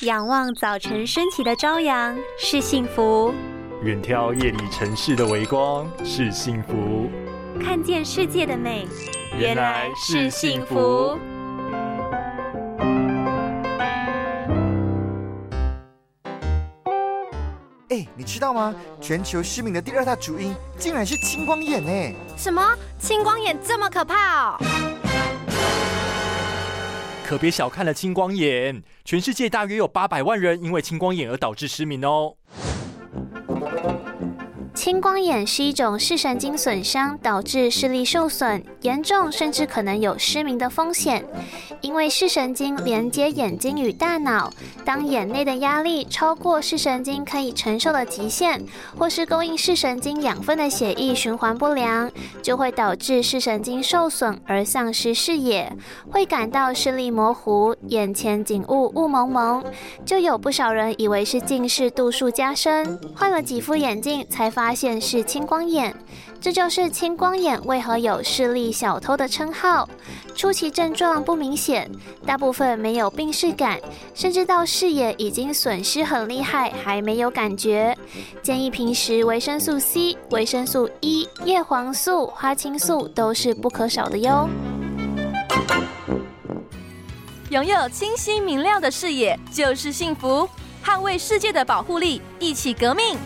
仰望早晨升起的朝阳是幸福，远眺夜里城市的微光是幸福，看见世界的美原来是幸福。哎，你知道吗？全球失明的第二大主因竟然是青光眼呢！什么？青光眼这么可怕哦？可别小看了青光眼，全世界大约有八百万人因为青光眼而导致失明哦。青光眼是一种视神经损伤，导致视力受损，严重甚至可能有失明的风险。因为视神经连接眼睛与大脑，当眼内的压力超过视神经可以承受的极限，或是供应视神经养分的血液循环不良，就会导致视神经受损而丧失视野，会感到视力模糊，眼前景物雾蒙蒙。就有不少人以为是近视度数加深，换了几副眼镜才发。现是青光眼，这就是青光眼为何有视力小偷的称号。初期症状不明显，大部分没有病视感，甚至到视野已经损失很厉害还没有感觉。建议平时维生素 C、维生素 E、叶黄素、花青素都是不可少的哟。拥有清晰明亮的视野就是幸福，捍卫世界的保护力，一起革命。